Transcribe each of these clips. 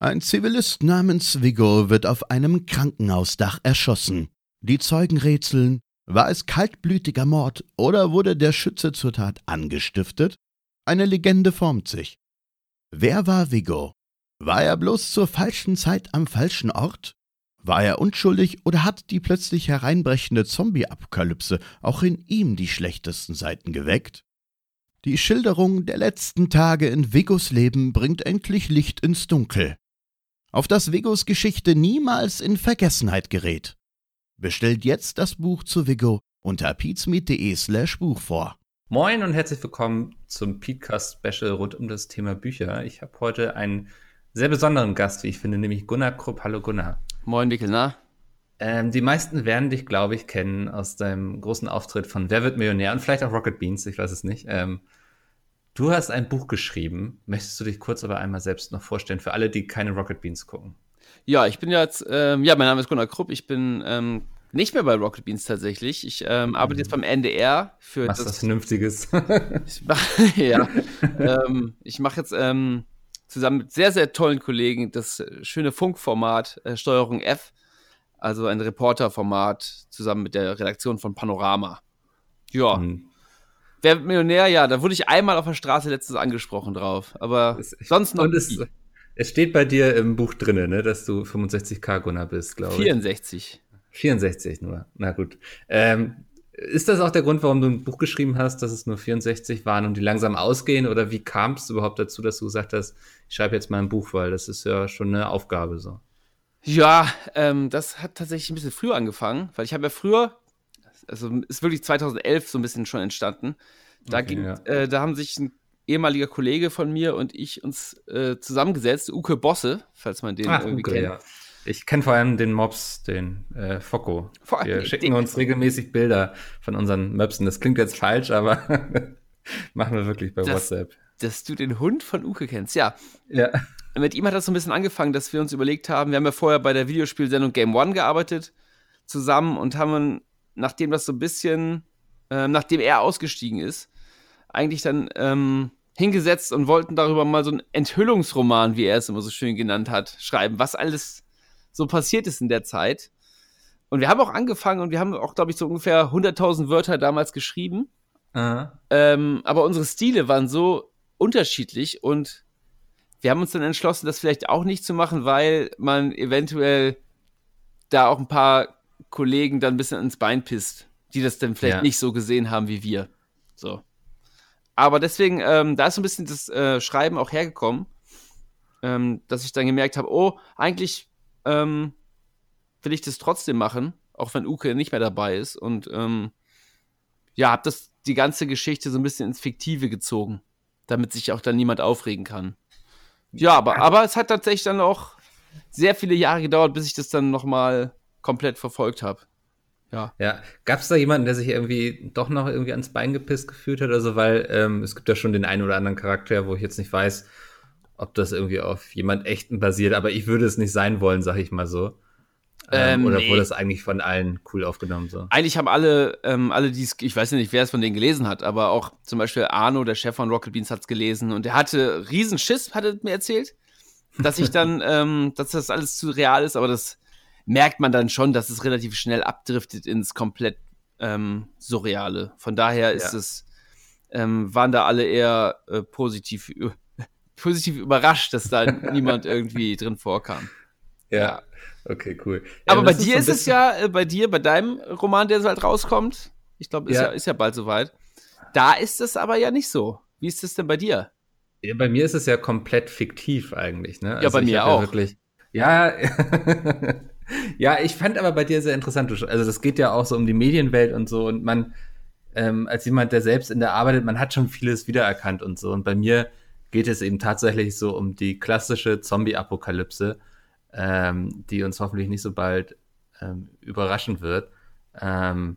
Ein Zivilist namens Vigo wird auf einem Krankenhausdach erschossen. Die Zeugen rätseln, war es kaltblütiger Mord oder wurde der Schütze zur Tat angestiftet? Eine Legende formt sich. Wer war Vigo? War er bloß zur falschen Zeit am falschen Ort? War er unschuldig oder hat die plötzlich hereinbrechende Zombie-Apokalypse auch in ihm die schlechtesten Seiten geweckt? Die Schilderung der letzten Tage in Vigos Leben bringt endlich Licht ins Dunkel auf das Vigos Geschichte niemals in Vergessenheit gerät. Bestellt jetzt das Buch zu Vigo unter peatsmeet.de slash Buch vor. Moin und herzlich willkommen zum Peatcast Special rund um das Thema Bücher. Ich habe heute einen sehr besonderen Gast, wie ich finde, nämlich Gunnar Krupp. Hallo Gunnar. Moin Wickel, na? Ähm, die meisten werden dich, glaube ich, kennen aus deinem großen Auftritt von Wer wird Millionär und vielleicht auch Rocket Beans, ich weiß es nicht. Ähm, Du hast ein Buch geschrieben. Möchtest du dich kurz aber einmal selbst noch vorstellen, für alle, die keine Rocket Beans gucken? Ja, ich bin jetzt, ähm, ja, mein Name ist Gunnar Krupp. Ich bin ähm, nicht mehr bei Rocket Beans tatsächlich. Ich ähm, arbeite jetzt beim NDR für Machst das, was Vernünftiges. ich mach, ja, ähm, ich mache jetzt ähm, zusammen mit sehr, sehr tollen Kollegen das schöne Funkformat äh, Steuerung F, also ein Reporterformat zusammen mit der Redaktion von Panorama. Ja. Mhm. Wer Millionär, ja, da wurde ich einmal auf der Straße letztens angesprochen drauf. Aber es, sonst noch. Und es, es, steht bei dir im Buch drin, ne, dass du 65k Gunnar bist, glaube ich. 64. 64 nur. Na gut. Ähm, ist das auch der Grund, warum du ein Buch geschrieben hast, dass es nur 64 waren und die langsam ausgehen? Oder wie kam es überhaupt dazu, dass du gesagt hast, ich schreibe jetzt mal ein Buch, weil das ist ja schon eine Aufgabe so? Ja, ähm, das hat tatsächlich ein bisschen früher angefangen, weil ich habe ja früher also ist wirklich 2011 so ein bisschen schon entstanden. Da, okay, ging, ja. äh, da haben sich ein ehemaliger Kollege von mir und ich uns äh, zusammengesetzt, Uke Bosse, falls man den Ach, irgendwie Uke, kennt. Ja. Ich kenne vor allem den Mobs, den äh, Focko. Vor Wir schicken uns regelmäßig Bilder von unseren Möpsen. Das klingt jetzt falsch, aber machen wir wirklich bei das, WhatsApp. Dass du den Hund von Uke kennst, ja. Ja. Mit ihm hat das so ein bisschen angefangen, dass wir uns überlegt haben, wir haben ja vorher bei der Videospielsendung Game One gearbeitet zusammen und haben nachdem das so ein bisschen, äh, nachdem er ausgestiegen ist, eigentlich dann ähm, hingesetzt und wollten darüber mal so einen Enthüllungsroman, wie er es immer so schön genannt hat, schreiben, was alles so passiert ist in der Zeit. Und wir haben auch angefangen und wir haben auch, glaube ich, so ungefähr 100.000 Wörter damals geschrieben. Ähm, aber unsere Stile waren so unterschiedlich und wir haben uns dann entschlossen, das vielleicht auch nicht zu machen, weil man eventuell da auch ein paar Kollegen dann ein bisschen ins Bein pisst, die das dann vielleicht ja. nicht so gesehen haben wie wir. So. Aber deswegen, ähm, da ist so ein bisschen das äh, Schreiben auch hergekommen, ähm, dass ich dann gemerkt habe, oh, eigentlich ähm, will ich das trotzdem machen, auch wenn Uke nicht mehr dabei ist. Und ähm, ja, habe das die ganze Geschichte so ein bisschen ins Fiktive gezogen, damit sich auch dann niemand aufregen kann. Ja, aber, aber es hat tatsächlich dann auch sehr viele Jahre gedauert, bis ich das dann nochmal komplett verfolgt habe. Ja. Ja. Gab es da jemanden, der sich irgendwie doch noch irgendwie ans Bein gepisst gefühlt hat? Also, weil ähm, es gibt ja schon den einen oder anderen Charakter, wo ich jetzt nicht weiß, ob das irgendwie auf jemand echten basiert, aber ich würde es nicht sein wollen, sag ich mal so. Ähm, ähm, oder nee. wurde das eigentlich von allen cool aufgenommen? So? Eigentlich haben alle, ähm, alle die ich weiß nicht, wer es von denen gelesen hat, aber auch zum Beispiel Arno, der Chef von Rocket Beans, hat es gelesen und der hatte riesen Schiss, hat er mir erzählt, dass ich dann, ähm, dass das alles zu real ist, aber das merkt man dann schon, dass es relativ schnell abdriftet ins komplett ähm, Surreale. Von daher ist ja. es, ähm, waren da alle eher äh, positiv, positiv überrascht, dass da niemand irgendwie drin vorkam. Ja. ja. Okay, cool. Ja, Aber bei dir ist, so ist es ja, äh, bei dir, bei deinem Roman, der so halt rauskommt, ich glaube, ist ja. ja, ist ja bald soweit. Da ist es aber ja nicht so. Wie ist es denn bei dir? Ja, bei mir ist es ja komplett fiktiv eigentlich, ne? Also ja, bei mir auch. Ja, wirklich, ja, ja, ich fand aber bei dir sehr interessant. Also das geht ja auch so um die Medienwelt und so und man ähm, als jemand, der selbst in der arbeitet, man hat schon vieles wiedererkannt und so. Und bei mir geht es eben tatsächlich so um die klassische Zombie-Apokalypse, ähm, die uns hoffentlich nicht so bald ähm, überraschen wird. Ähm,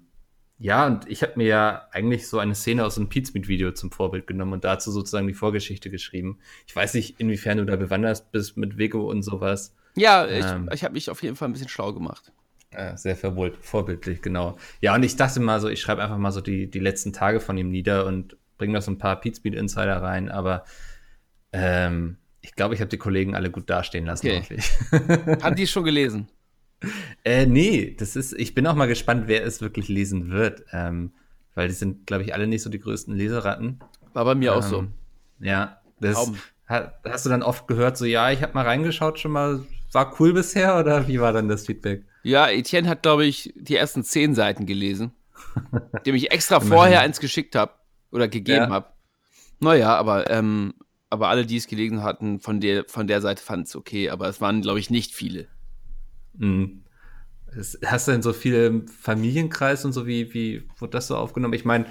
ja, und ich habe mir ja eigentlich so eine Szene aus einem Pizmeet-Video zum Vorbild genommen und dazu sozusagen die Vorgeschichte geschrieben. Ich weiß nicht, inwiefern du da bewandert bist mit Vego und sowas. Ja, ich, ähm, ich habe mich auf jeden Fall ein bisschen schlau gemacht. Äh, sehr vorbildlich, genau. Ja, und ich dachte mal so, ich schreibe einfach mal so die, die letzten Tage von ihm nieder und bringe noch so ein paar Pizmeet Insider rein, aber ähm, Ich glaube, ich habe die Kollegen alle gut dastehen lassen. Okay. Haben die es schon gelesen? Äh, nee, das ist, ich bin auch mal gespannt, wer es wirklich lesen wird. Ähm, weil die sind, glaube ich, alle nicht so die größten Leseratten. War bei mir ähm, auch so. Ähm, ja, das hast du dann oft gehört, so ja, ich habe mal reingeschaut, schon mal, war cool bisher oder wie war dann das Feedback? Ja, Etienne hat, glaube ich, die ersten zehn Seiten gelesen, dem ich extra vorher eins geschickt habe oder gegeben ja. habe. Naja, aber, ähm, aber alle, die es gelesen hatten, von der, von der Seite fanden es okay, aber es waren, glaube ich, nicht viele. Mhm. Hast du denn so viele Familienkreis und so, wie, wie wurde das so aufgenommen? Ich meine,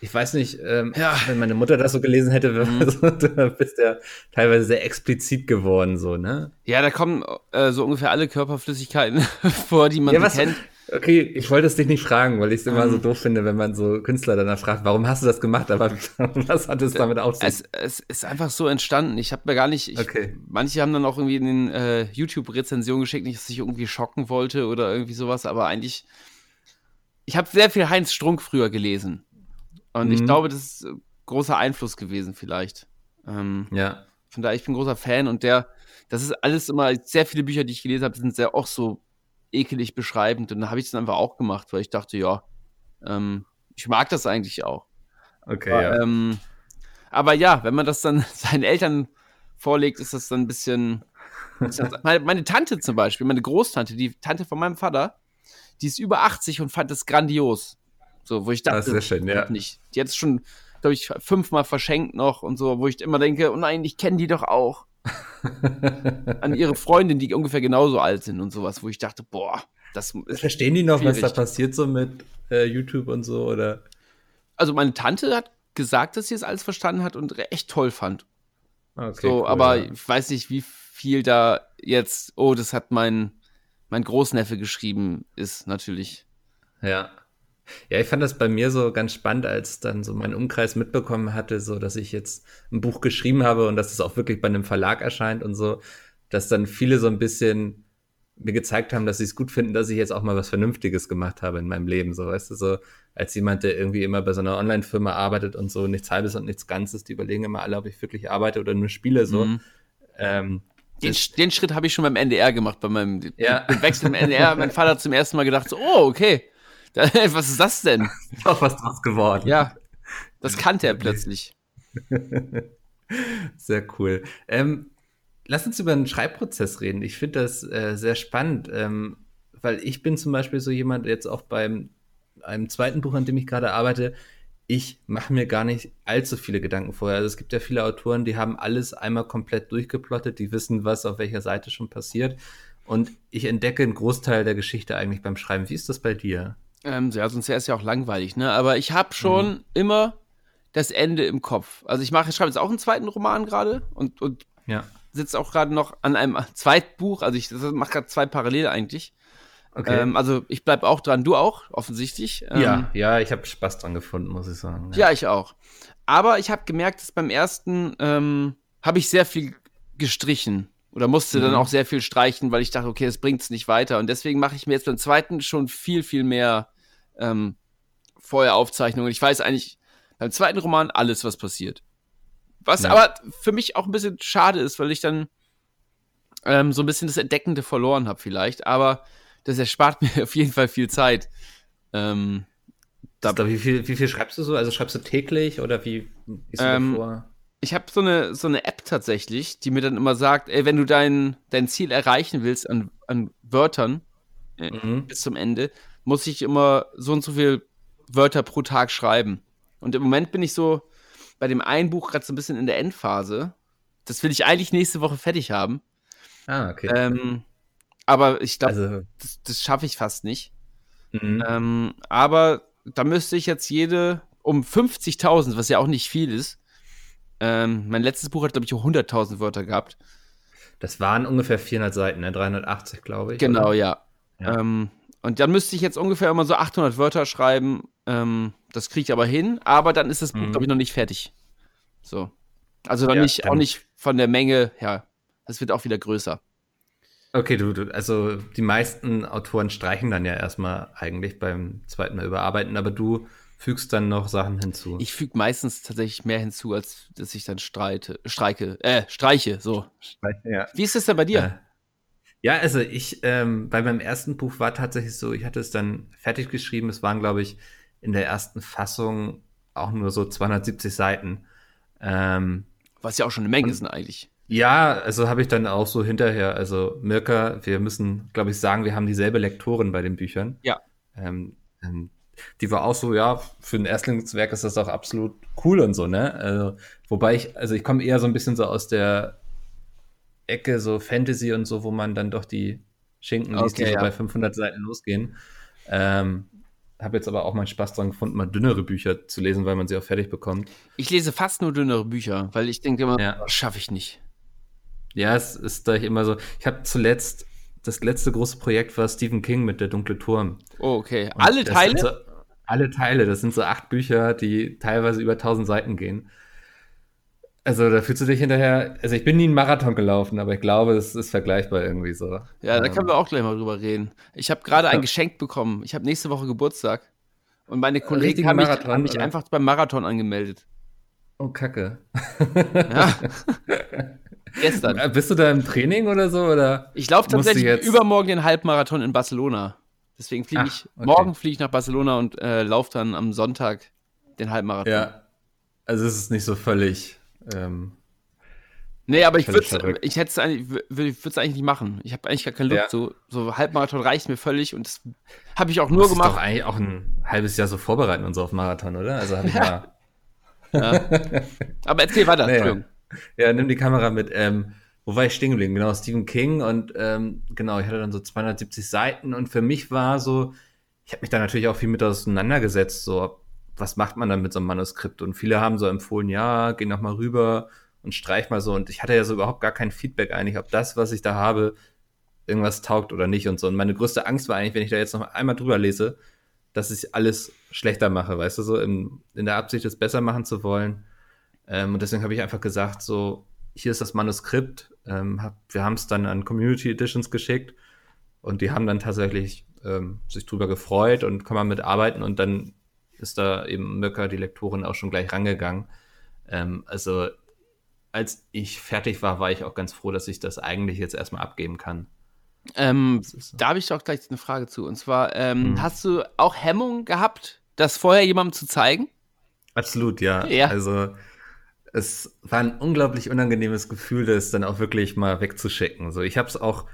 ich weiß nicht, ähm, ja. wenn meine Mutter das so gelesen hätte, mhm. so, du bist ja teilweise sehr explizit geworden, so, ne? Ja, da kommen äh, so ungefähr alle Körperflüssigkeiten vor, die man ja, was, kennt. Okay, ich wollte es dich nicht fragen, weil ich es immer um, so mhm. doof finde, wenn man so Künstler danach fragt, warum hast du das gemacht? Aber was hat es damit auf sich? Es, es ist einfach so entstanden. Ich habe mir gar nicht. Ich, okay. Manche haben dann auch irgendwie in den äh, YouTube-Rezensionen geschickt, nicht, dass ich irgendwie schocken wollte oder irgendwie sowas, aber eigentlich. Ich habe sehr viel Heinz Strunk früher gelesen. Und mhm. ich glaube, das ist äh, großer Einfluss gewesen, vielleicht. Ähm, ja. Von daher, ich bin großer Fan und der, das ist alles immer, sehr viele Bücher, die ich gelesen habe, sind sehr auch so ekelig beschreibend. Und dann habe ich es einfach auch gemacht, weil ich dachte, ja, ähm, ich mag das eigentlich auch. Okay, aber, ja. Ähm, aber ja, wenn man das dann seinen Eltern vorlegt, ist das dann ein bisschen. meine, meine Tante zum Beispiel, meine Großtante, die Tante von meinem Vater, die ist über 80 und fand das grandios. So, wo ich dachte, das ist schön, ja. nicht. Die hat es schon, glaube ich, fünfmal verschenkt noch und so, wo ich immer denke, oh nein, ich kenne die doch auch. An ihre Freundin, die ungefähr genauso alt sind und sowas, wo ich dachte, boah, das ist Verstehen die noch, schwierig. was da passiert so mit äh, YouTube und so, oder? Also meine Tante hat gesagt, dass sie es alles verstanden hat und echt toll fand. Okay, so, cool, aber ja. ich weiß nicht, wie viel da jetzt, oh, das hat mein, mein Großneffe geschrieben, ist natürlich. Ja. Ja, ich fand das bei mir so ganz spannend, als dann so mein Umkreis mitbekommen hatte, so dass ich jetzt ein Buch geschrieben habe und dass es auch wirklich bei einem Verlag erscheint und so, dass dann viele so ein bisschen mir gezeigt haben, dass sie es gut finden, dass ich jetzt auch mal was Vernünftiges gemacht habe in meinem Leben, so weißt du, so als jemand, der irgendwie immer bei so einer Online-Firma arbeitet und so nichts Halbes und nichts Ganzes, die überlegen immer alle, ob ich wirklich arbeite oder nur spiele, so. Mhm. Ähm, den, den, Schritt habe ich schon beim NDR gemacht, bei meinem ja. Wechsel im NDR. mein Vater hat zum ersten Mal gedacht, so, oh, okay, was ist das denn? Ist auch was draus geworden. Ja, das kannte er plötzlich. Sehr cool. Ähm, lass uns über den Schreibprozess reden. Ich finde das äh, sehr spannend, ähm, weil ich bin zum Beispiel so jemand, jetzt auch beim einem zweiten Buch, an dem ich gerade arbeite, ich mache mir gar nicht allzu viele Gedanken vorher. Also es gibt ja viele Autoren, die haben alles einmal komplett durchgeplottet, die wissen, was auf welcher Seite schon passiert. Und ich entdecke einen Großteil der Geschichte eigentlich beim Schreiben. Wie ist das bei dir? Ähm, ja, sonst wäre es ja auch langweilig, ne? Aber ich habe schon mhm. immer das Ende im Kopf. Also ich mache, ich schreibe jetzt auch einen zweiten Roman gerade und, und ja. sitze auch gerade noch an einem Zweitbuch. Also ich mache gerade zwei parallel eigentlich. Okay. Ähm, also ich bleibe auch dran, du auch, offensichtlich. Ähm, ja, ja, ich habe Spaß dran gefunden, muss ich sagen. Ja, ja ich auch. Aber ich habe gemerkt, dass beim ersten ähm, habe ich sehr viel gestrichen oder musste mhm. dann auch sehr viel streichen, weil ich dachte, okay, das bringt es nicht weiter. Und deswegen mache ich mir jetzt beim zweiten schon viel, viel mehr ähm, vorher Aufzeichnungen. Ich weiß eigentlich beim zweiten Roman alles, was passiert. Was ja. aber für mich auch ein bisschen schade ist, weil ich dann ähm, so ein bisschen das Entdeckende verloren habe, vielleicht. Aber das erspart mir auf jeden Fall viel Zeit. Ähm, da, wie, viel, wie viel schreibst du so? Also schreibst du täglich oder wie du ähm, vor? ich habe so eine, so eine App tatsächlich, die mir dann immer sagt, ey, wenn du dein, dein Ziel erreichen willst an, an Wörtern äh, mhm. bis zum Ende, muss ich immer so und so viel Wörter pro Tag schreiben. Und im Moment bin ich so bei dem einen Buch gerade so ein bisschen in der Endphase. Das will ich eigentlich nächste Woche fertig haben. Ah, okay. Ähm, aber ich glaube, also, das, das schaffe ich fast nicht. Mhm. Ähm, aber da müsste ich jetzt jede um 50.000, was ja auch nicht viel ist, ähm, mein letztes Buch hat, glaube ich, 100.000 Wörter gehabt. Das waren ungefähr 400 Seiten, ne? 380, glaube ich. Genau, oder? ja. ja. Ähm, und dann müsste ich jetzt ungefähr immer so 800 Wörter schreiben. Ähm, das kriege ich aber hin, aber dann ist das Buch, mhm. glaube ich, noch nicht fertig. So. Also ja, nicht, auch nicht von der Menge her. Das wird auch wieder größer. Okay, du, du, also die meisten Autoren streichen dann ja erstmal eigentlich beim zweiten Mal überarbeiten, aber du fügst dann noch Sachen hinzu? Ich füge meistens tatsächlich mehr hinzu, als dass ich dann streite, streike, äh, streiche, so. Ja. Wie ist das denn bei dir? Ja, also ich, ähm, bei meinem ersten Buch war tatsächlich so, ich hatte es dann fertig geschrieben. Es waren, glaube ich, in der ersten Fassung auch nur so 270 Seiten. Ähm, Was ja auch schon eine Menge ist eigentlich. Ja, also habe ich dann auch so hinterher, also Mirka, wir müssen, glaube ich, sagen, wir haben dieselbe Lektorin bei den Büchern. Ja. Ähm, ähm, die war auch so, ja, für ein Erstlingswerk ist das auch absolut cool und so, ne? Also, wobei ich, also ich komme eher so ein bisschen so aus der Ecke, so Fantasy und so, wo man dann doch die Schinken liest, okay, die so ja. bei 500 Seiten losgehen. Ähm, habe jetzt aber auch mal Spaß dran gefunden, mal dünnere Bücher zu lesen, weil man sie auch fertig bekommt. Ich lese fast nur dünnere Bücher, weil ich denke immer, ja. schaffe ich nicht. Ja, es ist da immer so. Ich habe zuletzt das letzte große Projekt war Stephen King mit der dunkle Turm. Oh, okay. Und alle Teile? So, alle Teile. Das sind so acht Bücher, die teilweise über tausend Seiten gehen. Also da fühlst du dich hinterher, also ich bin nie einen Marathon gelaufen, aber ich glaube, es ist vergleichbar irgendwie so. Ja, da können wir auch gleich mal drüber reden. Ich habe gerade ein Geschenk bekommen. Ich habe nächste Woche Geburtstag. Und meine Kollegen haben mich, haben mich einfach beim Marathon angemeldet. Oh, Kacke. Ja. Gestern. Äh, bist du da im Training oder so? Oder ich laufe tatsächlich übermorgen den Halbmarathon in Barcelona. Deswegen fliege ich, okay. morgen fliege ich nach Barcelona und äh, laufe dann am Sonntag den Halbmarathon. Ja. Also es ist nicht so völlig ähm, nee, aber ich würde ich hätte es eigentlich, würde es eigentlich nicht machen. Ich habe eigentlich gar keine Lust. Ja. So, so Halbmarathon reicht mir völlig und das habe ich auch nur gemacht. Das ist doch eigentlich auch ein halbes Jahr so vorbereiten und so auf Marathon, oder? Also habe ich mal. ja. Aber erzähl weiter, naja. Ja, nimm die Kamera mit. Ähm, wo war ich stehen geblieben? Genau, Stephen King und ähm, genau, ich hatte dann so 270 Seiten und für mich war so, ich habe mich da natürlich auch viel mit auseinandergesetzt, so was macht man dann mit so einem Manuskript? Und viele haben so empfohlen, ja, geh noch mal rüber und streich mal so. Und ich hatte ja so überhaupt gar kein Feedback eigentlich, ob das, was ich da habe, irgendwas taugt oder nicht und so. Und meine größte Angst war eigentlich, wenn ich da jetzt noch einmal drüber lese, dass ich alles schlechter mache, weißt du, so in, in der Absicht, es besser machen zu wollen. Ähm, und deswegen habe ich einfach gesagt, so, hier ist das Manuskript. Ähm, hab, wir haben es dann an Community Editions geschickt und die haben dann tatsächlich ähm, sich drüber gefreut und kann man mitarbeiten und dann ist da eben Möcker, die Lektorin, auch schon gleich rangegangen. Ähm, also als ich fertig war, war ich auch ganz froh, dass ich das eigentlich jetzt erstmal abgeben kann. Ähm, so. Da habe ich doch gleich eine Frage zu. Und zwar, ähm, hm. hast du auch Hemmung gehabt, das vorher jemandem zu zeigen? Absolut, ja. ja. Also es war ein unglaublich unangenehmes Gefühl, das dann auch wirklich mal wegzuschicken. So, ich habe es auch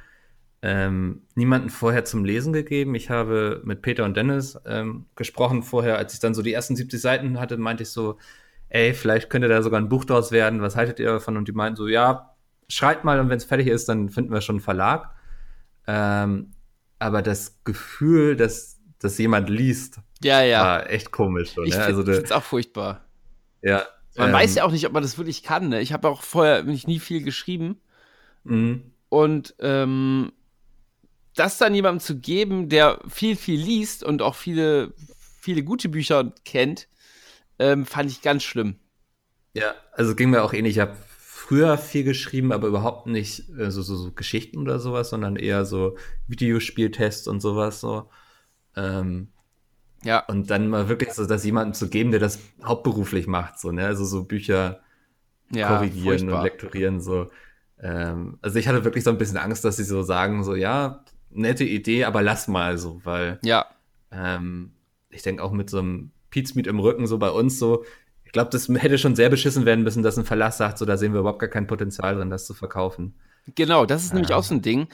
ähm, niemanden vorher zum Lesen gegeben. Ich habe mit Peter und Dennis ähm, gesprochen vorher, als ich dann so die ersten 70 Seiten hatte, meinte ich so, ey, vielleicht könnte da sogar ein Buch draus werden, was haltet ihr davon? Und die meinten so, ja, schreibt mal und wenn es fertig ist, dann finden wir schon einen Verlag. Ähm, aber das Gefühl, dass, dass jemand liest, ja, ja. war echt komisch. So, ne? Ich finde also, es auch furchtbar. Ja. Man ähm, weiß ja auch nicht, ob man das wirklich kann. Ne? Ich habe auch vorher nicht nie viel geschrieben. Mhm. Und ähm, das dann jemandem zu geben, der viel, viel liest und auch viele, viele gute Bücher kennt, ähm, fand ich ganz schlimm. Ja, also ging mir auch ähnlich. Ich habe früher viel geschrieben, aber überhaupt nicht äh, so, so, so, Geschichten oder sowas, sondern eher so Videospieltests und sowas so. Ähm, ja. Und dann mal wirklich so, das jemanden zu geben, der das hauptberuflich macht, so, ne? Also so Bücher ja, korrigieren furchtbar. und lektorieren, so. Ähm, also ich hatte wirklich so ein bisschen Angst, dass sie so sagen, so, ja, nette Idee, aber lass mal so, weil ja. Ähm, ich denke auch mit so einem Pizmeet im Rücken, so bei uns so, ich glaube, das hätte schon sehr beschissen werden müssen, dass ein Verlass sagt, so da sehen wir überhaupt gar kein Potenzial drin, das zu verkaufen. Genau, das ist nämlich auch so ein Ding.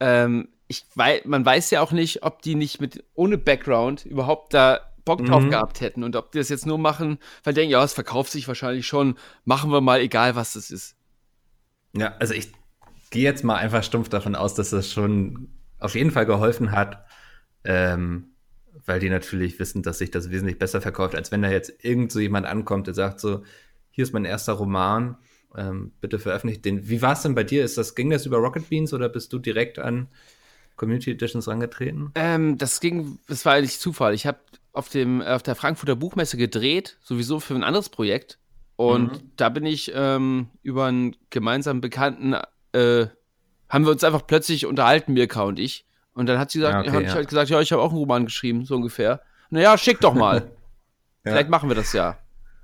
Ähm, ich weiß, man weiß ja auch nicht, ob die nicht mit ohne Background überhaupt da Bock drauf mhm. gehabt hätten und ob die das jetzt nur machen, weil die denken, ja, es verkauft sich wahrscheinlich schon, machen wir mal, egal was das ist. Ja, also ich gehe jetzt mal einfach stumpf davon aus, dass das schon auf jeden Fall geholfen hat, ähm, weil die natürlich wissen, dass sich das wesentlich besser verkauft, als wenn da jetzt irgend so jemand ankommt, der sagt so, hier ist mein erster Roman, ähm, bitte veröffentlicht den. Wie war es denn bei dir? Ist das, ging das über Rocket Beans oder bist du direkt an Community Editions rangetreten? Ähm, das ging, das war eigentlich Zufall. Ich habe auf auf der Frankfurter Buchmesse gedreht, sowieso für ein anderes Projekt. Und mhm. da bin ich ähm, über einen gemeinsamen Bekannten äh, haben wir uns einfach plötzlich unterhalten, Mirka und ich. Und dann hat sie gesagt, ja, okay, hat ja. halt gesagt, ja, ich habe auch einen Roman geschrieben, so ungefähr. Naja, schick doch mal. Vielleicht machen wir das ja.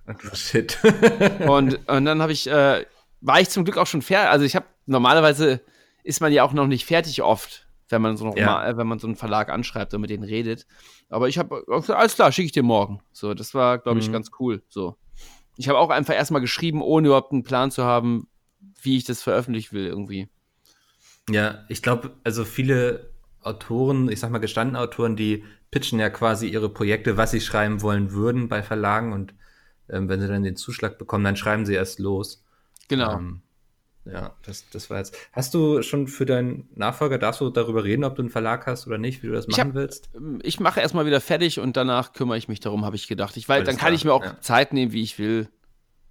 Oh, shit. und, und dann habe ich, äh, war ich zum Glück auch schon fertig. Also ich habe normalerweise ist man ja auch noch nicht fertig oft, wenn man so noch ja. mal, wenn man so einen Verlag anschreibt und mit denen redet. Aber ich habe alles klar, schicke ich dir morgen. So, das war, glaube ich, mhm. ganz cool. So, ich habe auch einfach erstmal geschrieben, ohne überhaupt einen Plan zu haben, wie ich das veröffentlichen will irgendwie. Ja, ich glaube, also viele Autoren, ich sag mal gestandene Autoren, die pitchen ja quasi ihre Projekte, was sie schreiben wollen würden bei Verlagen und ähm, wenn sie dann den Zuschlag bekommen, dann schreiben sie erst los. Genau. Ähm, ja, das, das war jetzt. Hast du schon für deinen Nachfolger, darfst du darüber reden, ob du einen Verlag hast oder nicht, wie du das machen hab, willst? Ähm, ich mache erstmal wieder fertig und danach kümmere ich mich darum, habe ich gedacht. Ich, weil dann kann ich mir auch ja. Zeit nehmen, wie ich will.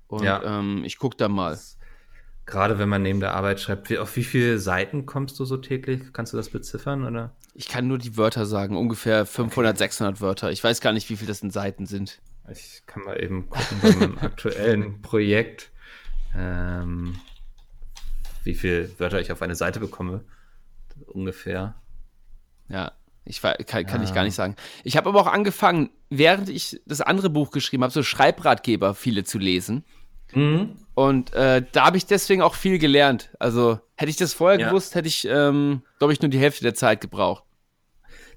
Und ja. ähm, ich gucke dann mal. Das, gerade wenn man neben der Arbeit schreibt, wie, auf wie viele Seiten kommst du so täglich? Kannst du das beziffern oder? Ich kann nur die Wörter sagen, ungefähr 500, okay. 600 Wörter. Ich weiß gar nicht, wie viel das in Seiten sind. Ich kann mal eben gucken bei meinem aktuellen Projekt. Ähm, wie viele Wörter ich auf eine Seite bekomme. Ungefähr. Ja, ich kann, kann ja. ich gar nicht sagen. Ich habe aber auch angefangen, während ich das andere Buch geschrieben habe, so Schreibratgeber viele zu lesen. Mhm. Und äh, da habe ich deswegen auch viel gelernt. Also hätte ich das vorher ja. gewusst, hätte ich, ähm, glaube ich, nur die Hälfte der Zeit gebraucht.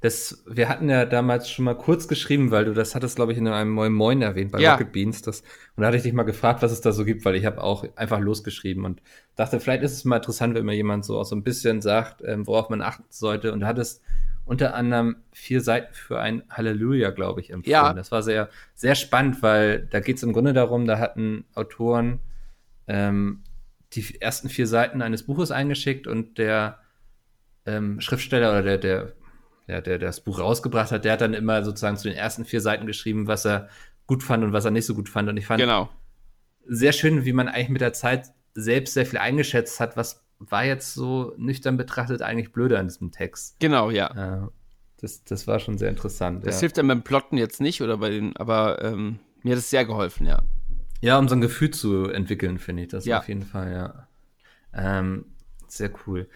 Das, wir hatten ja damals schon mal kurz geschrieben, weil du das hattest, glaube ich, in einem Moin Moin erwähnt bei ja. Rocket Beans. Das, und da hatte ich dich mal gefragt, was es da so gibt, weil ich habe auch einfach losgeschrieben und dachte, vielleicht ist es mal interessant, wenn mir jemand so auch so ein bisschen sagt, ähm, worauf man achten sollte. Und du hattest unter anderem vier Seiten für ein Halleluja, glaube ich, empfohlen. Ja. Das war sehr, sehr spannend, weil da geht es im Grunde darum, da hatten Autoren ähm, die ersten vier Seiten eines Buches eingeschickt und der ähm, Schriftsteller oder der, der der, der das Buch rausgebracht hat, der hat dann immer sozusagen zu den ersten vier Seiten geschrieben, was er gut fand und was er nicht so gut fand. Und ich fand genau. sehr schön, wie man eigentlich mit der Zeit selbst sehr viel eingeschätzt hat, was war jetzt so nüchtern betrachtet eigentlich blöder in diesem Text. Genau, ja. Äh, das, das war schon sehr interessant. Das ja. hilft einem beim Plotten jetzt nicht oder bei den, aber ähm, mir hat es sehr geholfen, ja. Ja, um so ein Gefühl zu entwickeln, finde ich das ja. auf jeden Fall, ja. Ähm, sehr cool.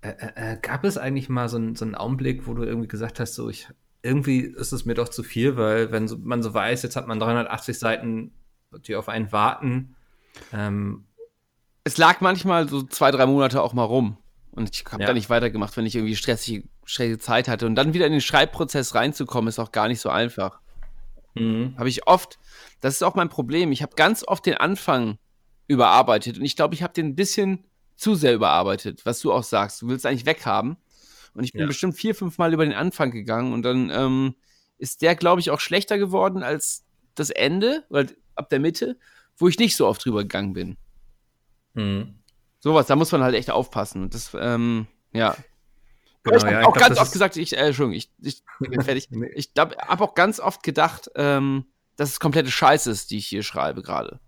Äh, äh, gab es eigentlich mal so, ein, so einen Augenblick, wo du irgendwie gesagt hast, so ich irgendwie ist es mir doch zu viel, weil wenn so, man so weiß, jetzt hat man 380 Seiten, die auf einen warten. Ähm, es lag manchmal so zwei, drei Monate auch mal rum. Und ich habe ja. da nicht weitergemacht, wenn ich irgendwie stressige, stressige Zeit hatte. Und dann wieder in den Schreibprozess reinzukommen, ist auch gar nicht so einfach. Mhm. Habe ich oft, das ist auch mein Problem, ich habe ganz oft den Anfang überarbeitet. Und ich glaube, ich habe den ein bisschen zu sehr überarbeitet, was du auch sagst. Du willst eigentlich weghaben. Und ich bin ja. bestimmt vier, fünf Mal über den Anfang gegangen und dann ähm, ist der, glaube ich, auch schlechter geworden als das Ende oder ab der Mitte, wo ich nicht so oft drüber gegangen bin. Mhm. Sowas, da muss man halt echt aufpassen. Das, ähm, ja. Genau, ich habe ja, auch glaub, ganz oft gesagt, ich, äh, Entschuldigung, ich, ich bin fertig. ich habe auch ganz oft gedacht, ähm, dass es komplette Scheiße ist, die ich hier schreibe gerade.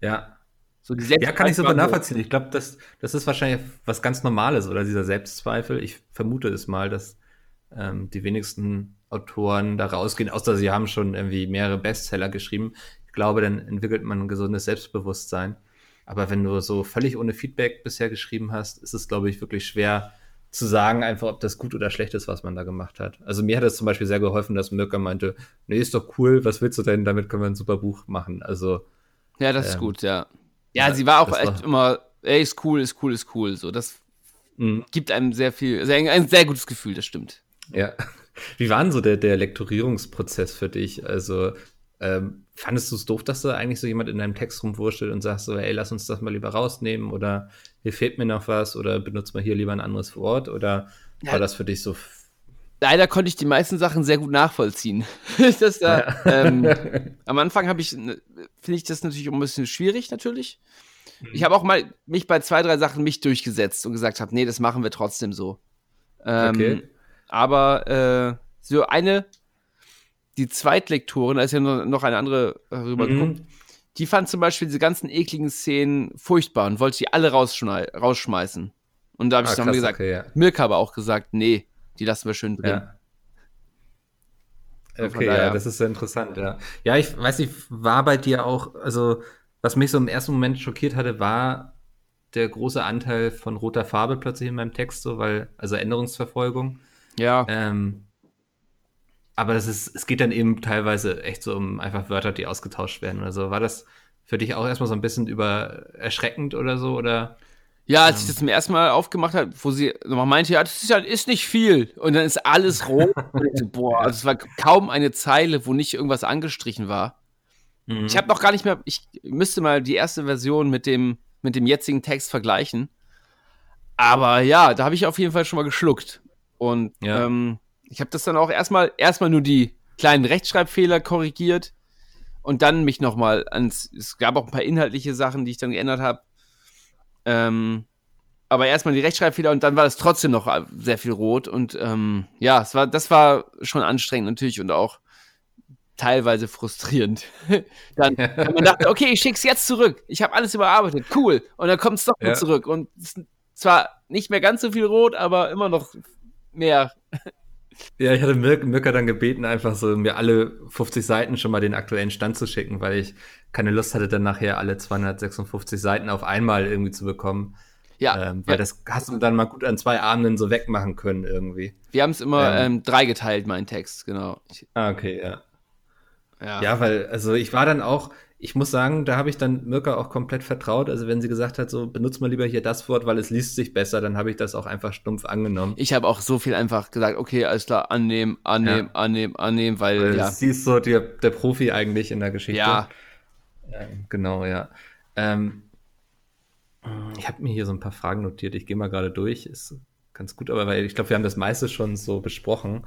Ja. So die ja, kann ich sogar nachvollziehen. Ich glaube, das, das ist wahrscheinlich was ganz Normales oder dieser Selbstzweifel. Ich vermute es mal, dass ähm, die wenigsten Autoren da rausgehen, außer sie haben schon irgendwie mehrere Bestseller geschrieben. Ich glaube, dann entwickelt man ein gesundes Selbstbewusstsein. Aber wenn du so völlig ohne Feedback bisher geschrieben hast, ist es, glaube ich, wirklich schwer zu sagen, einfach, ob das gut oder schlecht ist, was man da gemacht hat. Also mir hat es zum Beispiel sehr geholfen, dass Mirka meinte, nee, ist doch cool, was willst du denn, damit können wir ein super Buch machen. Also ja, das ähm, ist gut, ja. Ja, ja sie war auch echt war... immer, ey, ist cool, ist cool, ist cool. So, das mhm. gibt einem sehr viel, sehr, ein sehr gutes Gefühl, das stimmt. Ja. Wie war denn so der, der Lektorierungsprozess für dich? Also, ähm, fandest du es doof, dass da eigentlich so jemand in deinem Text rumwurschtelt und sagst so, ey, lass uns das mal lieber rausnehmen oder hier fehlt mir noch was oder benutzt mal hier lieber ein anderes Wort oder ja. war das für dich so leider konnte ich die meisten Sachen sehr gut nachvollziehen. das da, ähm, am Anfang habe ich, finde ich das natürlich ein bisschen schwierig, natürlich. Mhm. Ich habe auch mal mich bei zwei, drei Sachen mich durchgesetzt und gesagt habe, nee, das machen wir trotzdem so. Ähm, okay. Aber äh, so eine, die Zweitlektorin, da ist ja noch eine andere rübergeguckt, mhm. die fand zum Beispiel diese ganzen ekligen Szenen furchtbar und wollte die alle rausschmeißen. Und da habe ich ah, dann gesagt, okay, ja. Mirka aber auch gesagt, nee, die lassen wir schön drin. Ja. Okay, ja, das ist sehr interessant, ja. Ja, ich weiß nicht, war bei dir auch, also was mich so im ersten Moment schockiert hatte, war der große Anteil von roter Farbe plötzlich in meinem Text, so, weil, also Änderungsverfolgung. Ja. Ähm, aber das ist, es geht dann eben teilweise echt so um einfach Wörter, die ausgetauscht werden oder so. War das für dich auch erstmal so ein bisschen über erschreckend oder so? Oder? Ja, als ich das zum ersten Mal aufgemacht habe, wo sie nochmal meinte, ja, das ist, ja, ist nicht viel. Und dann ist alles rot. boah, also es war kaum eine Zeile, wo nicht irgendwas angestrichen war. Mhm. Ich habe noch gar nicht mehr, ich müsste mal die erste Version mit dem, mit dem jetzigen Text vergleichen. Aber ja, da habe ich auf jeden Fall schon mal geschluckt. Und ja. ähm, ich habe das dann auch erstmal erstmal nur die kleinen Rechtschreibfehler korrigiert und dann mich nochmal ans. Es gab auch ein paar inhaltliche Sachen, die ich dann geändert habe. Ähm, aber erstmal die Rechtschreibfehler und dann war es trotzdem noch sehr viel rot. Und ähm, ja, es war, das war schon anstrengend natürlich und auch teilweise frustrierend. dann, wenn man dachte, okay, ich schick's jetzt zurück. Ich habe alles überarbeitet, cool. Und dann kommt es doch ja. zurück. Und zwar nicht mehr ganz so viel rot, aber immer noch mehr. Ja, ich hatte Mirka dann gebeten, einfach so mir alle 50 Seiten schon mal den aktuellen Stand zu schicken, weil ich keine Lust hatte, dann nachher alle 256 Seiten auf einmal irgendwie zu bekommen. Ja. Ähm, weil ja. das hast du dann mal gut an zwei Abenden so wegmachen können irgendwie. Wir haben es immer ähm, ähm, drei geteilt, mein Text, genau. ah, okay, ja. ja. Ja, weil, also ich war dann auch, ich muss sagen, da habe ich dann Mirka auch komplett vertraut. Also wenn sie gesagt hat, so benutzt mal lieber hier das Wort, weil es liest sich besser, dann habe ich das auch einfach stumpf angenommen. Ich habe auch so viel einfach gesagt, okay, alles klar, annehmen, annehmen, ja. annehmen, annehmen, weil, weil ja. Sie ist so die, der Profi eigentlich in der Geschichte. Ja. ja genau, ja. Ähm, ich habe mir hier so ein paar Fragen notiert. Ich gehe mal gerade durch. Ist ganz gut, aber weil ich glaube, wir haben das meiste schon so besprochen.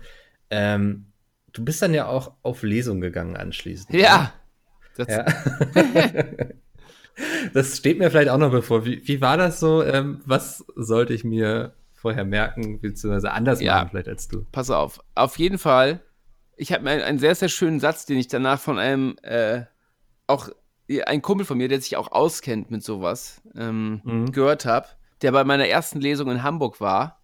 Ähm, du bist dann ja auch auf Lesung gegangen anschließend. Ja. Ne? Das, ja. das steht mir vielleicht auch noch bevor. Wie, wie war das so? Ähm, was sollte ich mir vorher merken, beziehungsweise anders ja. machen vielleicht als du? Pass auf. Auf jeden Fall. Ich habe einen, einen sehr, sehr schönen Satz, den ich danach von einem äh, auch ein Kumpel von mir, der sich auch auskennt mit sowas, ähm, mhm. gehört habe, der bei meiner ersten Lesung in Hamburg war,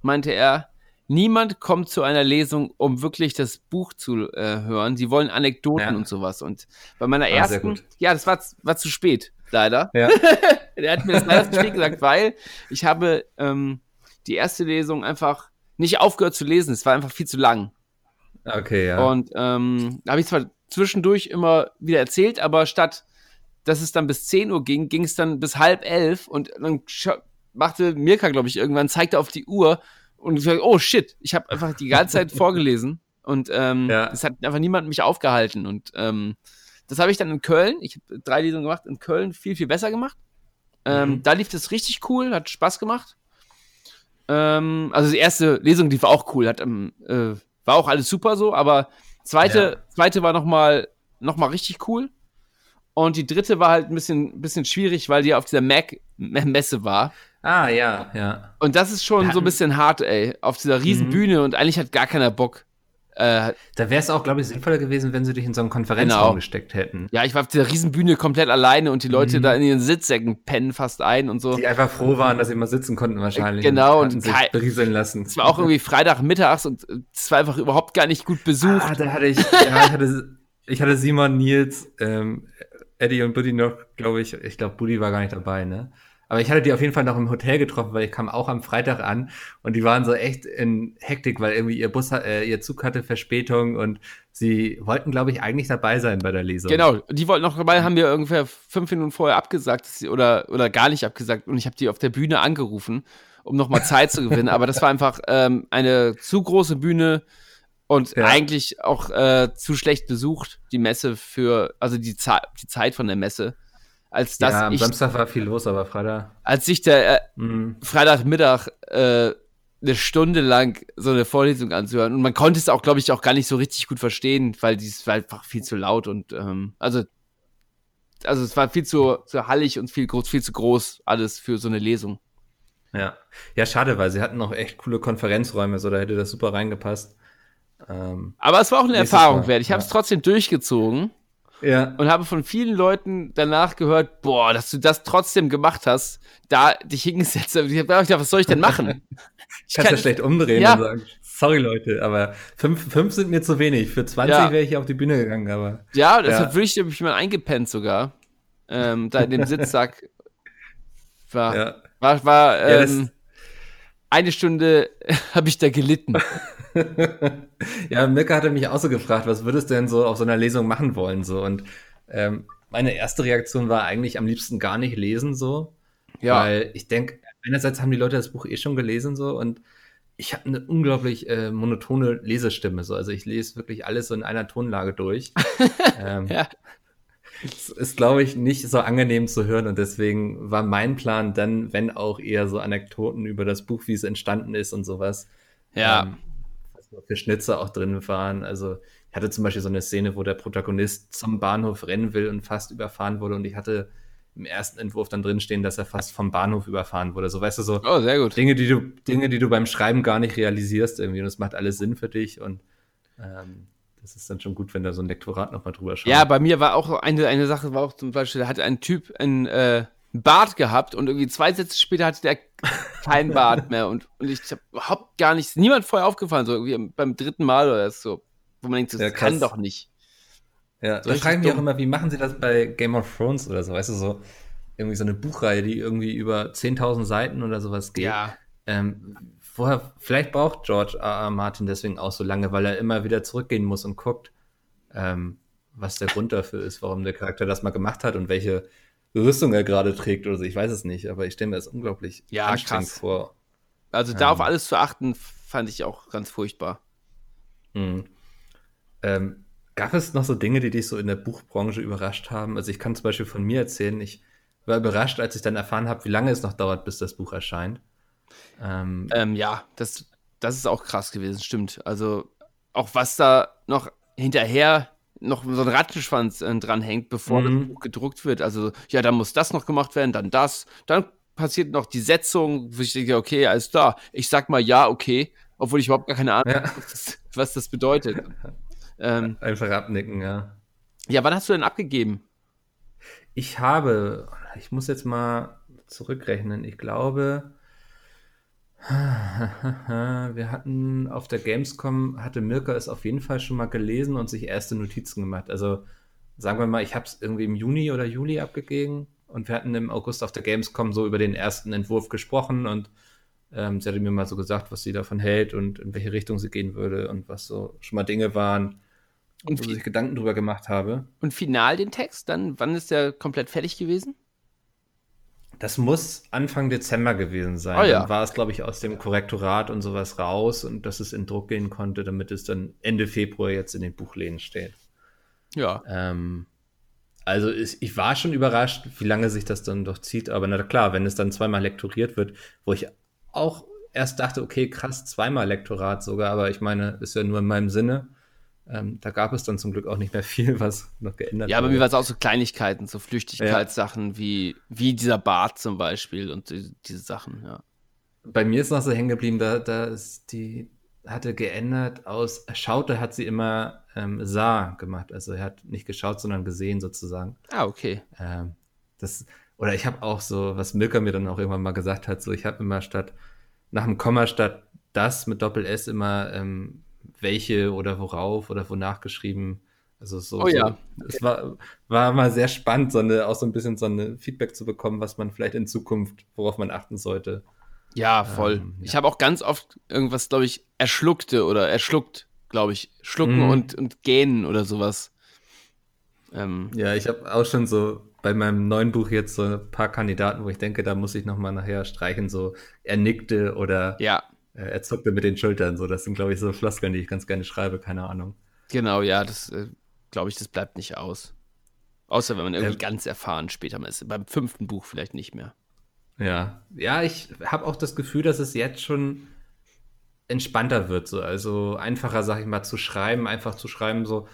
meinte er, niemand kommt zu einer Lesung, um wirklich das Buch zu äh, hören. Sie wollen Anekdoten ja. und sowas. Und bei meiner ah, ersten, ja, das war, war zu spät, leider. Ja. Der hat mir das leider zu spät gesagt, weil ich habe ähm, die erste Lesung einfach nicht aufgehört zu lesen. Es war einfach viel zu lang. Okay, ja. Und ähm, da habe ich zwar zwischendurch immer wieder erzählt, aber statt dass es dann bis 10 Uhr ging, ging es dann bis halb elf und dann machte Mirka, glaube ich, irgendwann, zeigte auf die Uhr und ich sage, oh shit, ich habe einfach die ganze Zeit vorgelesen und ähm, ja. es hat einfach niemand mich aufgehalten. Und ähm, das habe ich dann in Köln, ich habe drei Lesungen gemacht, in Köln viel, viel besser gemacht. Ähm, mhm. Da lief das richtig cool, hat Spaß gemacht. Ähm, also die erste Lesung, die war auch cool, hat, ähm, äh, war auch alles super so, aber zweite, ja. zweite war nochmal noch mal richtig cool. Und die dritte war halt ein bisschen, bisschen schwierig, weil die auf dieser Mac-Messe war. Ah, ja, ja. Und das ist schon so ein bisschen hart, ey. Auf dieser riesen mhm. Bühne und eigentlich hat gar keiner Bock. Äh, da wäre es auch, glaube ich, sinnvoller gewesen, wenn sie dich in so einen Konferenzraum genau. gesteckt hätten. Ja, ich war auf dieser Riesenbühne komplett alleine und die Leute mhm. da in ihren Sitzsäcken pennen fast ein und so. Die einfach froh waren, dass sie mal sitzen konnten wahrscheinlich. Genau. Und, und sich berieseln lassen. Es war auch irgendwie Freitagmittags und es war einfach überhaupt gar nicht gut besucht. Ah, da hatte ich, ja, ich hatte, ich hatte Simon, Nils, ähm, Eddie und Buddy noch, glaube ich. Ich glaube, Buddy war gar nicht dabei, ne? Aber ich hatte die auf jeden Fall noch im Hotel getroffen, weil ich kam auch am Freitag an und die waren so echt in Hektik, weil irgendwie ihr Bus, äh, ihr Zug hatte Verspätung und sie wollten, glaube ich, eigentlich dabei sein bei der Lesung. Genau, die wollten noch dabei, haben wir ungefähr fünf Minuten vorher abgesagt sie, oder, oder gar nicht abgesagt und ich habe die auf der Bühne angerufen, um nochmal Zeit zu gewinnen. Aber das war einfach ähm, eine zu große Bühne und ja. eigentlich auch äh, zu schlecht besucht, die Messe für, also die, die Zeit von der Messe als dass ja, am ich, Samstag war viel los, aber Freitag. Als ich der äh, mhm. Freitagmittag äh, eine Stunde lang so eine Vorlesung anzuhören und man konnte es auch, glaube ich, auch gar nicht so richtig gut verstehen, weil dies war einfach viel zu laut und ähm, also also es war viel zu, zu hallig und viel groß, viel zu groß alles für so eine Lesung. Ja, ja, schade, weil sie hatten noch echt coole Konferenzräume, so da hätte das super reingepasst. Ähm, Aber es war auch eine Erfahrung wert. Ich habe es trotzdem durchgezogen. Ja. Und habe von vielen Leuten danach gehört, boah, dass du das trotzdem gemacht hast, da dich hingesetzt hast. Ich habe gedacht, was soll ich denn machen? Ich kann ja schlecht umdrehen ja. und sagen, sorry Leute, aber fünf, fünf sind mir zu wenig. Für 20 ja. wäre ich auf die Bühne gegangen, aber. Ja, deshalb ja. würde ich mich mal eingepennt sogar. Ähm, da in dem Sitzsack. War, ja. war, war ähm, eine Stunde habe ich da gelitten. ja, Mirka hatte mich auch so gefragt, was würdest du denn so auf so einer Lesung machen wollen? So und ähm, meine erste Reaktion war eigentlich am liebsten gar nicht lesen so, ja. weil ich denke, einerseits haben die Leute das Buch eh schon gelesen so und ich habe eine unglaublich äh, monotone Lesestimme so, also ich lese wirklich alles so in einer Tonlage durch. ähm, ja. Es ist, glaube ich, nicht so angenehm zu hören und deswegen war mein Plan dann, wenn auch eher so Anekdoten über das Buch, wie es entstanden ist und sowas. Ja. Ähm, für Schnitzer auch drin waren. Also ich hatte zum Beispiel so eine Szene, wo der Protagonist zum Bahnhof rennen will und fast überfahren wurde und ich hatte im ersten Entwurf dann drinstehen, dass er fast vom Bahnhof überfahren wurde. So weißt du so oh, sehr gut. Dinge, die du Dinge, die du beim Schreiben gar nicht realisierst irgendwie und es macht alles Sinn für dich und ähm, das ist dann schon gut, wenn da so ein Lektorat nochmal drüber schaut. Ja, bei mir war auch eine, eine Sache, war auch zum Beispiel, da hatte ein Typ ein äh, Bart gehabt und irgendwie zwei Sätze später hatte der kein Bart mehr und, und ich habe überhaupt gar nichts, niemand vorher aufgefallen, so irgendwie beim dritten Mal oder so, wo man denkt, das ja, kann doch nicht. Ja, so da frage ich mich auch immer, wie machen sie das bei Game of Thrones oder so, weißt du, so irgendwie so eine Buchreihe, die irgendwie über 10.000 Seiten oder sowas geht. Ja. Ähm, vorher, vielleicht braucht George R. R. Martin deswegen auch so lange, weil er immer wieder zurückgehen muss und guckt, ähm, was der Grund dafür ist, warum der Charakter das mal gemacht hat und welche Rüstung er gerade trägt oder so. Ich weiß es nicht, aber ich stelle mir das unglaublich ja, anstrengend krass. vor. Also da auf ähm. alles zu achten, fand ich auch ganz furchtbar. Mhm. Ähm, gab es noch so Dinge, die dich so in der Buchbranche überrascht haben? Also ich kann zum Beispiel von mir erzählen, ich war überrascht, als ich dann erfahren habe, wie lange es noch dauert, bis das Buch erscheint. Ähm, ähm, ja, das, das ist auch krass gewesen, stimmt. Also auch was da noch hinterher noch so ein Rattenschwanz äh, dranhängt, bevor mhm. das Buch gedruckt wird. Also, ja, dann muss das noch gemacht werden, dann das. Dann passiert noch die Setzung, wo ich denke, okay, alles da. Ich sag mal ja, okay, obwohl ich überhaupt gar keine Ahnung habe, ja. was, was, das bedeutet. ähm, Einfach abnicken, ja. Ja, wann hast du denn abgegeben? Ich habe, ich muss jetzt mal zurückrechnen, ich glaube, Wir hatten auf der Gamescom, hatte Mirka es auf jeden Fall schon mal gelesen und sich erste Notizen gemacht. Also sagen wir mal, ich habe es irgendwie im Juni oder Juli abgegeben und wir hatten im August auf der Gamescom so über den ersten Entwurf gesprochen und ähm, sie hatte mir mal so gesagt, was sie davon hält und in welche Richtung sie gehen würde und was so schon mal Dinge waren, und wo ich Gedanken drüber gemacht habe. Und final den Text, dann, wann ist der komplett fertig gewesen? Das muss Anfang Dezember gewesen sein. Oh, ja. Dann war es, glaube ich, aus dem Korrektorat und sowas raus und dass es in Druck gehen konnte, damit es dann Ende Februar jetzt in den Buchläden steht. Ja. Ähm, also ich, ich war schon überrascht, wie lange sich das dann doch zieht. Aber na klar, wenn es dann zweimal lektoriert wird, wo ich auch erst dachte, okay, krass, zweimal Lektorat sogar, aber ich meine, ist ja nur in meinem Sinne. Ähm, da gab es dann zum Glück auch nicht mehr viel, was noch geändert Ja, aber mir war es auch so Kleinigkeiten, so Flüchtigkeitssachen ja. wie, wie dieser Bart zum Beispiel und die, diese Sachen, ja. Bei mir ist noch so hängen geblieben, da, da ist die, hatte geändert aus, schaute hat sie immer ähm, sah gemacht. Also er hat nicht geschaut, sondern gesehen sozusagen. Ah, okay. Ähm, das, oder ich habe auch so, was Milka mir dann auch irgendwann mal gesagt hat, so ich habe immer statt, nach dem Komma statt das mit Doppel S immer ähm, welche oder worauf oder wonach geschrieben. Also so, oh, ja. so es war, war mal sehr spannend, so eine, auch so ein bisschen so ein Feedback zu bekommen, was man vielleicht in Zukunft, worauf man achten sollte. Ja, voll. Ähm, ja. Ich habe auch ganz oft irgendwas, glaube ich, erschluckte oder erschluckt, glaube ich. Schlucken mm. und, und gähnen oder sowas. Ähm, ja, ich habe auch schon so bei meinem neuen Buch jetzt so ein paar Kandidaten, wo ich denke, da muss ich nochmal nachher streichen, so er nickte oder ja. Äh, er zuckte mit den Schultern. So, das sind, glaube ich, so Floskeln, die ich ganz gerne schreibe, keine Ahnung. Genau, ja, das äh, glaube ich, das bleibt nicht aus. Außer wenn man irgendwie ähm, ganz erfahren später mal ist. Beim fünften Buch vielleicht nicht mehr. Ja, ja, ich habe auch das Gefühl, dass es jetzt schon entspannter wird. So. Also einfacher, sag ich mal, zu schreiben, einfach zu schreiben, so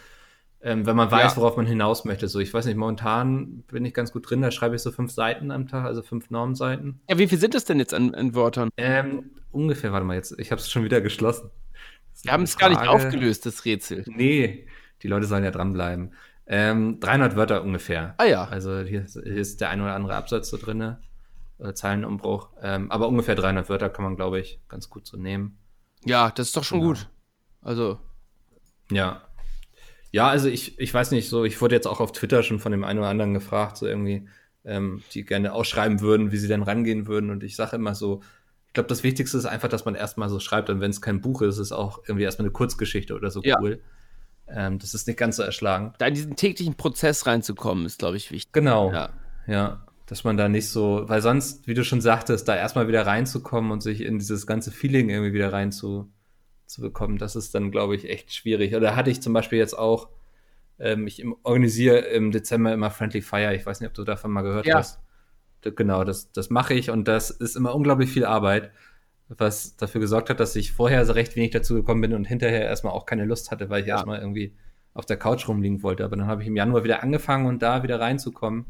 ähm, wenn man weiß, ja. worauf man hinaus möchte. So, ich weiß nicht, momentan bin ich ganz gut drin, da schreibe ich so fünf Seiten am Tag, also fünf Normseiten. Ja, wie viel sind das denn jetzt an, an Wörtern? Ähm, ungefähr, warte mal, jetzt, ich habe es schon wieder geschlossen. Wir haben es gar nicht aufgelöst, das Rätsel. Nee, die Leute sollen ja dranbleiben. Ähm, 300 Wörter ungefähr. Ah ja. Also hier, hier ist der ein oder andere Absatz so drin, Zeilenumbruch. Ähm, aber ungefähr 300 Wörter kann man, glaube ich, ganz gut so nehmen. Ja, das ist doch schon genau. gut. Also. Ja, ja, also ich, ich weiß nicht, so, ich wurde jetzt auch auf Twitter schon von dem einen oder anderen gefragt, so irgendwie, ähm, die gerne ausschreiben würden, wie sie denn rangehen würden. Und ich sage immer so, ich glaube, das Wichtigste ist einfach, dass man erstmal so schreibt und wenn es kein Buch ist, ist es auch irgendwie erstmal eine Kurzgeschichte oder so ja. cool. Ähm, das ist nicht ganz so erschlagend. Da in diesen täglichen Prozess reinzukommen, ist, glaube ich, wichtig. Genau. Ja. ja. Dass man da nicht so, weil sonst, wie du schon sagtest, da erstmal wieder reinzukommen und sich in dieses ganze Feeling irgendwie wieder rein zu, bekommen, das ist dann, glaube ich, echt schwierig. Oder hatte ich zum Beispiel jetzt auch, ähm, ich organisiere im Dezember immer Friendly Fire. Ich weiß nicht, ob du davon mal gehört ja. hast. Genau, das, das mache ich und das ist immer unglaublich viel Arbeit, was dafür gesorgt hat, dass ich vorher so recht wenig dazu gekommen bin und hinterher erstmal auch keine Lust hatte, weil ich ja. erstmal irgendwie auf der Couch rumliegen wollte. Aber dann habe ich im Januar wieder angefangen und da wieder reinzukommen.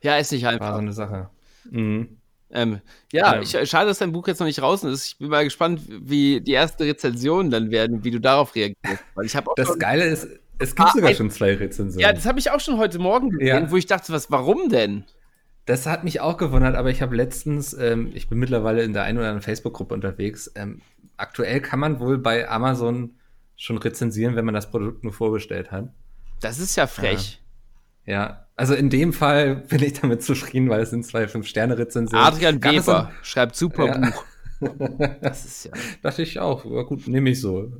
Ja, ist nicht einfach. War so eine Sache. Mhm. Ähm, ja, ähm. Ich, schade, dass dein Buch jetzt noch nicht raus ist. Ich bin mal gespannt, wie die ersten Rezensionen dann werden, wie du darauf reagierst. Weil ich auch das Geile ist, es gibt ah, sogar ein, schon zwei Rezensionen. Ja, das habe ich auch schon heute Morgen gesehen, ja. wo ich dachte, was, warum denn? Das hat mich auch gewundert, aber ich habe letztens, ähm, ich bin mittlerweile in der einen oder anderen Facebook-Gruppe unterwegs. Ähm, aktuell kann man wohl bei Amazon schon rezensieren, wenn man das Produkt nur vorbestellt hat. Das ist ja frech. Ja, ja. also in dem Fall bin ich damit zufrieden, weil es sind zwei Fünf-Sterne-Rezensionen. Adrian Weber schreibt super ja. Buch. das ist ja. Dachte ich auch. Ja, gut, nehme ich so.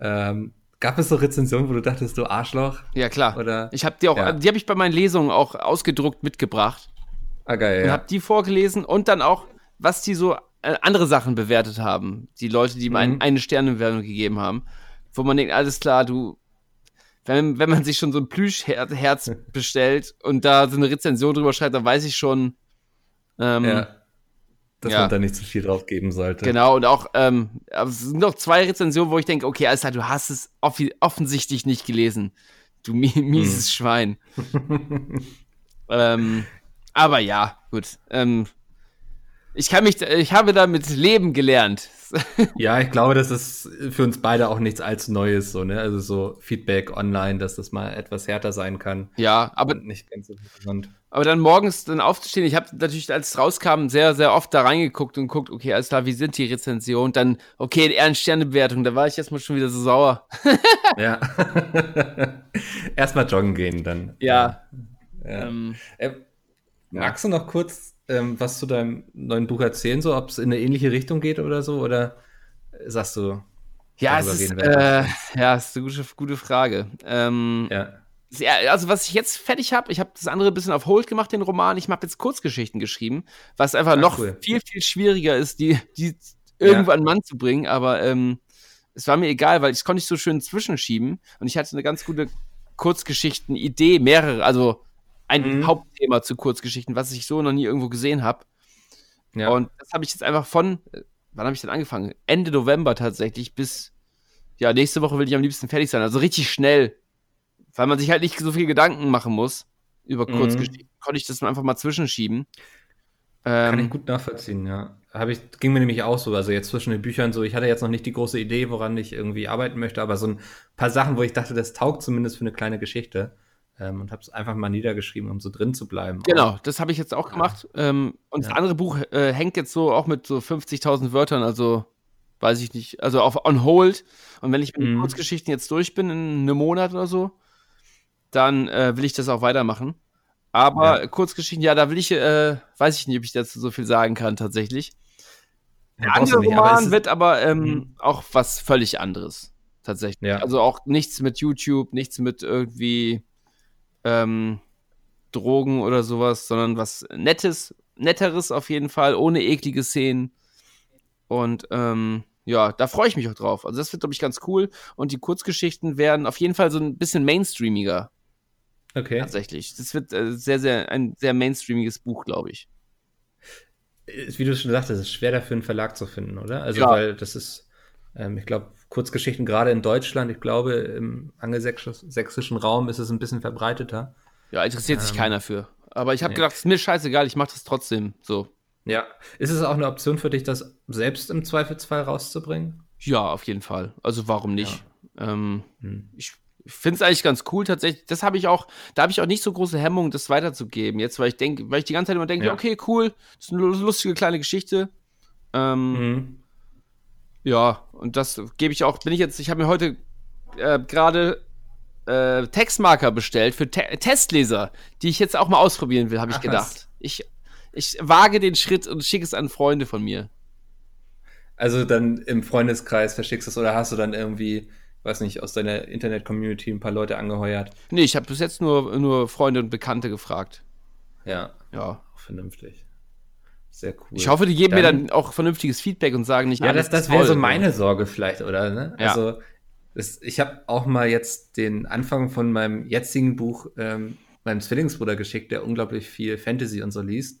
Ähm, Gab es so Rezensionen, wo du dachtest, du Arschloch? Ja, klar. Oder? Ich habe die auch, ja. die habe ich bei meinen Lesungen auch ausgedruckt mitgebracht. Ah, geil, ja. Und habe die vorgelesen und dann auch, was die so äh, andere Sachen bewertet haben. Die Leute, die mhm. eine Sternebewertung gegeben haben. Wo man denkt, alles klar, du, wenn, wenn man sich schon so ein Plüschherz bestellt und da so eine Rezension drüber schreibt, dann weiß ich schon, ähm, ja, dass ja. man da nicht zu viel drauf geben sollte. Genau, und auch, ähm, es sind noch zwei Rezensionen, wo ich denke, okay, alles klar, du hast es off offensichtlich nicht gelesen. Du mieses hm. Schwein. ähm, aber ja, gut. Ähm, ich kann mich, ich habe damit leben gelernt. ja, ich glaube, das ist für uns beide auch nichts allzu Neues, so, ne? Also so Feedback online, dass das mal etwas härter sein kann. Ja, aber nicht ganz so interessant. Aber dann morgens dann aufzustehen, ich habe natürlich, als es rauskam, sehr, sehr oft da reingeguckt und guckt, okay, alles klar, wie sind die Rezensionen? Dann, okay, eher eine Sternebewertung, da war ich erstmal schon wieder so sauer. ja. erstmal joggen gehen dann. Ja. ja. Ähm, äh, magst du noch kurz ähm, was zu deinem neuen Buch erzählen, so ob es in eine ähnliche Richtung geht oder so? Oder sagst du? Ja, es ist, äh, ja, ist eine gute, gute Frage. Ähm, ja. Also, was ich jetzt fertig habe, ich habe das andere ein bisschen auf Hold gemacht, den Roman. Ich habe jetzt Kurzgeschichten geschrieben, was einfach Ach, noch cool. viel, viel schwieriger ist, die, die irgendwo ja. an Mann zu bringen. Aber ähm, es war mir egal, weil ich konnte nicht so schön zwischenschieben und ich hatte eine ganz gute Kurzgeschichten-Idee, mehrere, also ein mhm. Hauptthema zu Kurzgeschichten, was ich so noch nie irgendwo gesehen habe. Ja. Und das habe ich jetzt einfach von, wann habe ich denn angefangen? Ende November tatsächlich bis, ja, nächste Woche will ich am liebsten fertig sein. Also richtig schnell, weil man sich halt nicht so viel Gedanken machen muss über mhm. Kurzgeschichten. Konnte ich das einfach mal zwischenschieben. Kann ich ähm, gut nachvollziehen, ja. Hab ich, ging mir nämlich auch so, also jetzt zwischen den Büchern so, ich hatte jetzt noch nicht die große Idee, woran ich irgendwie arbeiten möchte, aber so ein paar Sachen, wo ich dachte, das taugt zumindest für eine kleine Geschichte ähm, und habe es einfach mal niedergeschrieben, um so drin zu bleiben. Genau, das habe ich jetzt auch gemacht. Ja. Ähm, und ja. das andere Buch äh, hängt jetzt so auch mit so 50.000 Wörtern, also weiß ich nicht, also auf on hold. Und wenn ich mit mhm. den Kurzgeschichten jetzt durch bin, in einem Monat oder so, dann äh, will ich das auch weitermachen. Aber ja. Kurzgeschichten, ja, da will ich, äh, weiß ich nicht, ob ich dazu so viel sagen kann, tatsächlich. Der andere Roman wird aber ähm, mhm. auch was völlig anderes, tatsächlich. Ja. Also auch nichts mit YouTube, nichts mit irgendwie ähm, Drogen oder sowas, sondern was Nettes, Netteres auf jeden Fall, ohne eklige Szenen. Und ähm, ja, da freue ich mich auch drauf. Also das wird, glaube ich, ganz cool. Und die Kurzgeschichten werden auf jeden Fall so ein bisschen mainstreamiger. Okay. Tatsächlich. Das wird äh, sehr, sehr, ein sehr mainstreamiges Buch, glaube ich. Wie du schon sagtest, es ist schwer dafür einen Verlag zu finden, oder? Also, ja. weil das ist, ähm, ich glaube, Kurzgeschichten gerade in Deutschland, ich glaube, im angelsächsischen Raum ist es ein bisschen verbreiteter. Ja, interessiert ähm, sich keiner für. Aber ich habe nee. gedacht, ist mir scheißegal, ich mache das trotzdem so. Ja. Ist es auch eine Option für dich, das selbst im Zweifelsfall rauszubringen? Ja, auf jeden Fall. Also warum nicht? Ja. Ähm, hm. Ich finde es eigentlich ganz cool tatsächlich. Das habe ich auch, da habe ich auch nicht so große Hemmungen, das weiterzugeben. Jetzt, weil ich denke, weil ich die ganze Zeit immer denke, ja. okay, cool, das ist eine lustige kleine Geschichte. Ähm, mhm. Ja, und das gebe ich auch, bin ich jetzt, ich habe mir heute äh, gerade äh, Textmarker bestellt für Te Testleser, die ich jetzt auch mal ausprobieren will, habe ich Ach, gedacht. Ich, ich wage den Schritt und schicke es an Freunde von mir. Also dann im Freundeskreis verschickst du es oder hast du dann irgendwie, weiß nicht, aus deiner Internet-Community ein paar Leute angeheuert? Nee, ich habe bis jetzt nur, nur Freunde und Bekannte gefragt. Ja. Ja. Auch vernünftig. Sehr cool. Ich hoffe, die geben dann, mir dann auch vernünftiges Feedback und sagen nicht, ja, das, das wäre so meine Sorge vielleicht, oder? Ne? Ja. Also das, ich habe auch mal jetzt den Anfang von meinem jetzigen Buch ähm, meinem Zwillingsbruder geschickt, der unglaublich viel Fantasy und so liest.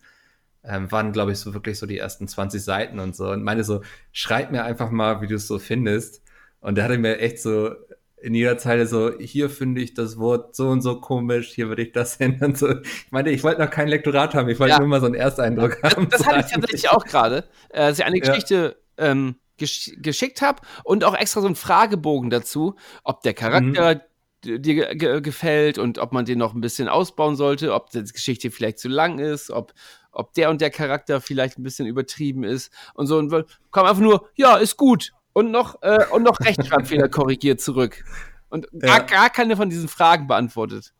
Ähm, waren, glaube ich, so wirklich so die ersten 20 Seiten und so. Und meine so, schreib mir einfach mal, wie du es so findest. Und der hatte mir echt so in jeder Zeile so, hier finde ich das Wort so und so komisch, hier würde ich das ändern. So. Ich meine, ich wollte noch kein Lektorat haben, ich wollte ja. nur mal so einen Ersteindruck das, haben. Das hatte ich tatsächlich auch gerade, äh, dass ich eine Geschichte ja. ähm, gesch geschickt habe und auch extra so einen Fragebogen dazu, ob der Charakter mhm. dir ge gefällt und ob man den noch ein bisschen ausbauen sollte, ob die Geschichte vielleicht zu lang ist, ob, ob der und der Charakter vielleicht ein bisschen übertrieben ist und so. Und kam einfach nur, ja, ist gut und noch, äh, und noch Rechtschreibfehler korrigiert zurück. Und ja. gar, gar keine von diesen Fragen beantwortet.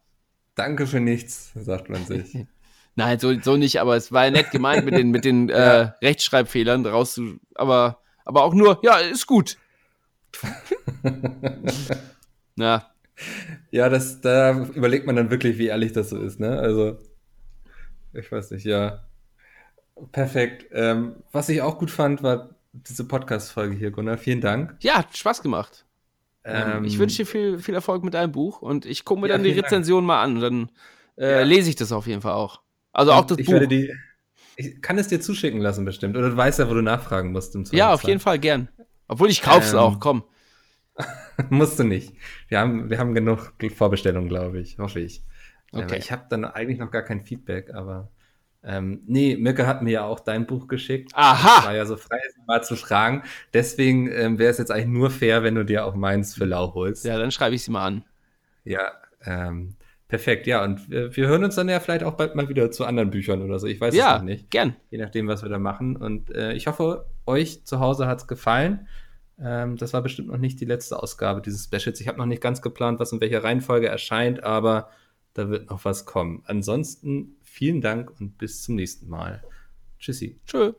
Danke für nichts, sagt man sich. Nein, so, so nicht, aber es war ja nett gemeint mit den, mit den ja. äh, Rechtschreibfehlern daraus zu, aber, aber auch nur, ja, ist gut. Na. Ja, das, da überlegt man dann wirklich, wie ehrlich das so ist, ne? Also, ich weiß nicht, ja. Perfekt. Ähm, was ich auch gut fand, war diese Podcast-Folge hier, Gunnar. Vielen Dank. Ja, hat Spaß gemacht. Ähm, ich wünsche dir viel, viel Erfolg mit deinem Buch und ich gucke mir ja, dann die Rezension Dank. mal an und dann äh, ja. lese ich das auf jeden Fall auch. Also und auch das ich Buch. Werde die, ich kann es dir zuschicken lassen bestimmt. Oder du weißt ja, wo du nachfragen musst. Im ja, auf jeden Fall gern. Obwohl ich kauf's ähm, auch, komm. musst du nicht. Wir haben, wir haben genug Vorbestellungen, glaube ich, hoffe ich. Okay. ich habe dann eigentlich noch gar kein Feedback, aber ähm, nee, Mirke hat mir ja auch dein Buch geschickt. Aha! Das war ja so frei, mal zu fragen. Deswegen ähm, wäre es jetzt eigentlich nur fair, wenn du dir auch meins für lau holst. Ja, dann schreibe ich sie mal an. Ja, ähm, perfekt. Ja, und wir, wir, hören uns dann ja vielleicht auch bald mal wieder zu anderen Büchern oder so. Ich weiß ja, es noch nicht. gern. Je nachdem, was wir da machen. Und äh, ich hoffe, euch zu Hause hat es gefallen. Ähm, das war bestimmt noch nicht die letzte Ausgabe dieses Specials. Ich habe noch nicht ganz geplant, was in welcher Reihenfolge erscheint, aber da wird noch was kommen. Ansonsten vielen Dank und bis zum nächsten Mal. Tschüssi. Tschö.